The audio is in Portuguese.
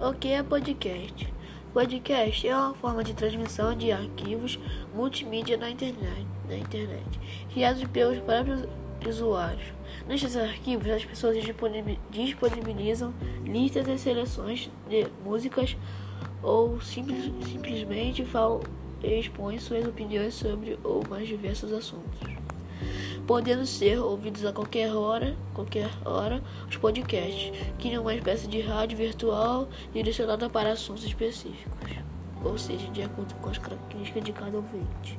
O que é podcast? Podcast é uma forma de transmissão de arquivos multimídia na internet, na internet criados pelos próprios usuários. Nestes arquivos, as pessoas disponibilizam listas e seleções de músicas ou simples, simplesmente falam, expõem suas opiniões sobre os mais diversos assuntos podendo ser ouvidos a qualquer hora, qualquer hora, os podcasts, que é uma espécie de rádio virtual direcionada para assuntos específicos, ou seja, de acordo com as características de cada ouvinte.